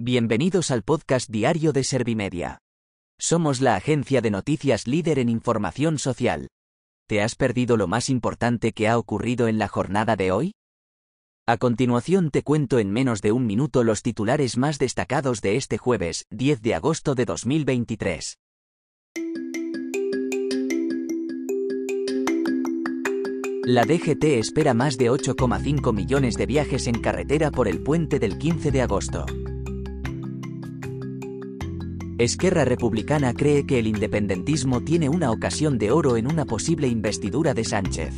Bienvenidos al podcast diario de Servimedia. Somos la agencia de noticias líder en información social. ¿Te has perdido lo más importante que ha ocurrido en la jornada de hoy? A continuación te cuento en menos de un minuto los titulares más destacados de este jueves, 10 de agosto de 2023. La DGT espera más de 8,5 millones de viajes en carretera por el puente del 15 de agosto. Esquerra Republicana cree que el independentismo tiene una ocasión de oro en una posible investidura de Sánchez.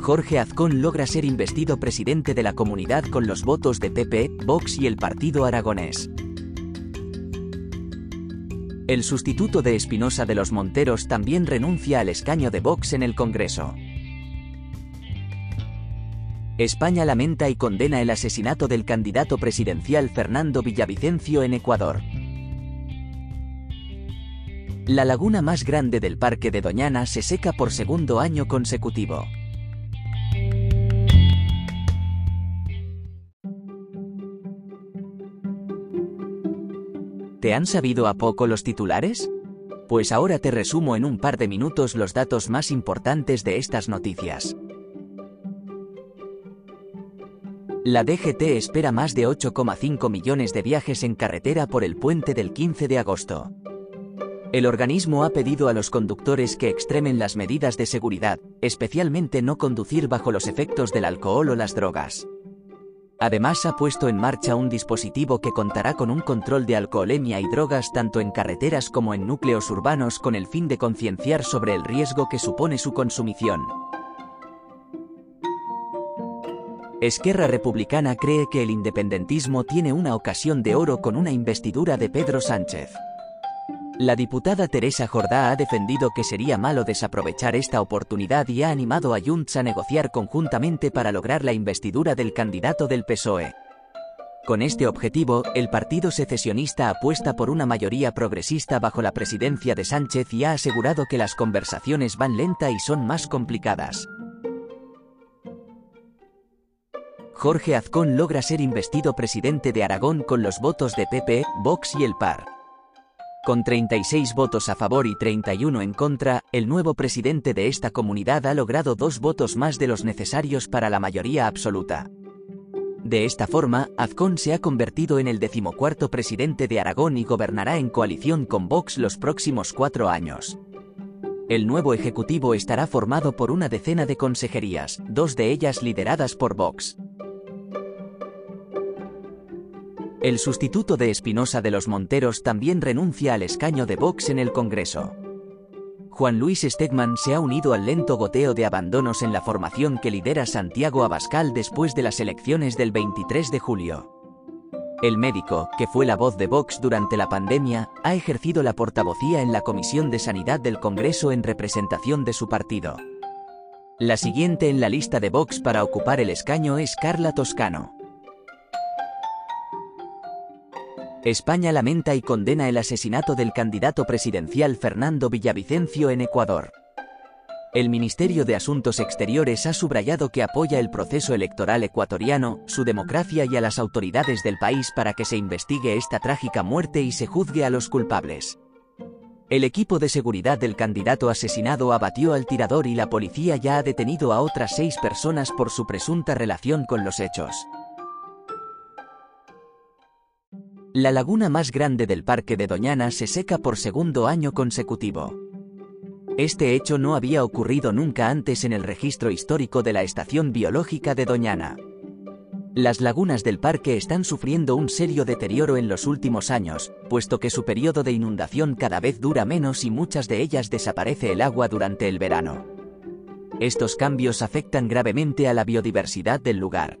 Jorge Azcón logra ser investido presidente de la comunidad con los votos de PP, Vox y el Partido Aragonés. El sustituto de Espinosa de los Monteros también renuncia al escaño de Vox en el Congreso. España lamenta y condena el asesinato del candidato presidencial Fernando Villavicencio en Ecuador. La laguna más grande del Parque de Doñana se seca por segundo año consecutivo. ¿Te han sabido a poco los titulares? Pues ahora te resumo en un par de minutos los datos más importantes de estas noticias. La DGT espera más de 8,5 millones de viajes en carretera por el puente del 15 de agosto. El organismo ha pedido a los conductores que extremen las medidas de seguridad, especialmente no conducir bajo los efectos del alcohol o las drogas. Además ha puesto en marcha un dispositivo que contará con un control de alcoholemia y drogas tanto en carreteras como en núcleos urbanos con el fin de concienciar sobre el riesgo que supone su consumición. Esquerra Republicana cree que el independentismo tiene una ocasión de oro con una investidura de Pedro Sánchez. La diputada Teresa Jordá ha defendido que sería malo desaprovechar esta oportunidad y ha animado a Junts a negociar conjuntamente para lograr la investidura del candidato del PSOE. Con este objetivo, el partido secesionista apuesta por una mayoría progresista bajo la presidencia de Sánchez y ha asegurado que las conversaciones van lenta y son más complicadas. Jorge Azcón logra ser investido presidente de Aragón con los votos de PP, Vox y el PAR. Con 36 votos a favor y 31 en contra, el nuevo presidente de esta comunidad ha logrado dos votos más de los necesarios para la mayoría absoluta. De esta forma, Azcón se ha convertido en el decimocuarto presidente de Aragón y gobernará en coalición con Vox los próximos cuatro años. El nuevo ejecutivo estará formado por una decena de consejerías, dos de ellas lideradas por Vox. El sustituto de Espinosa de los Monteros también renuncia al escaño de Vox en el Congreso. Juan Luis Stegman se ha unido al lento goteo de abandonos en la formación que lidera Santiago Abascal después de las elecciones del 23 de julio. El médico, que fue la voz de Vox durante la pandemia, ha ejercido la portavocía en la Comisión de Sanidad del Congreso en representación de su partido. La siguiente en la lista de Vox para ocupar el escaño es Carla Toscano. España lamenta y condena el asesinato del candidato presidencial Fernando Villavicencio en Ecuador. El Ministerio de Asuntos Exteriores ha subrayado que apoya el proceso electoral ecuatoriano, su democracia y a las autoridades del país para que se investigue esta trágica muerte y se juzgue a los culpables. El equipo de seguridad del candidato asesinado abatió al tirador y la policía ya ha detenido a otras seis personas por su presunta relación con los hechos. La laguna más grande del Parque de Doñana se seca por segundo año consecutivo. Este hecho no había ocurrido nunca antes en el registro histórico de la Estación Biológica de Doñana. Las lagunas del parque están sufriendo un serio deterioro en los últimos años, puesto que su periodo de inundación cada vez dura menos y muchas de ellas desaparece el agua durante el verano. Estos cambios afectan gravemente a la biodiversidad del lugar.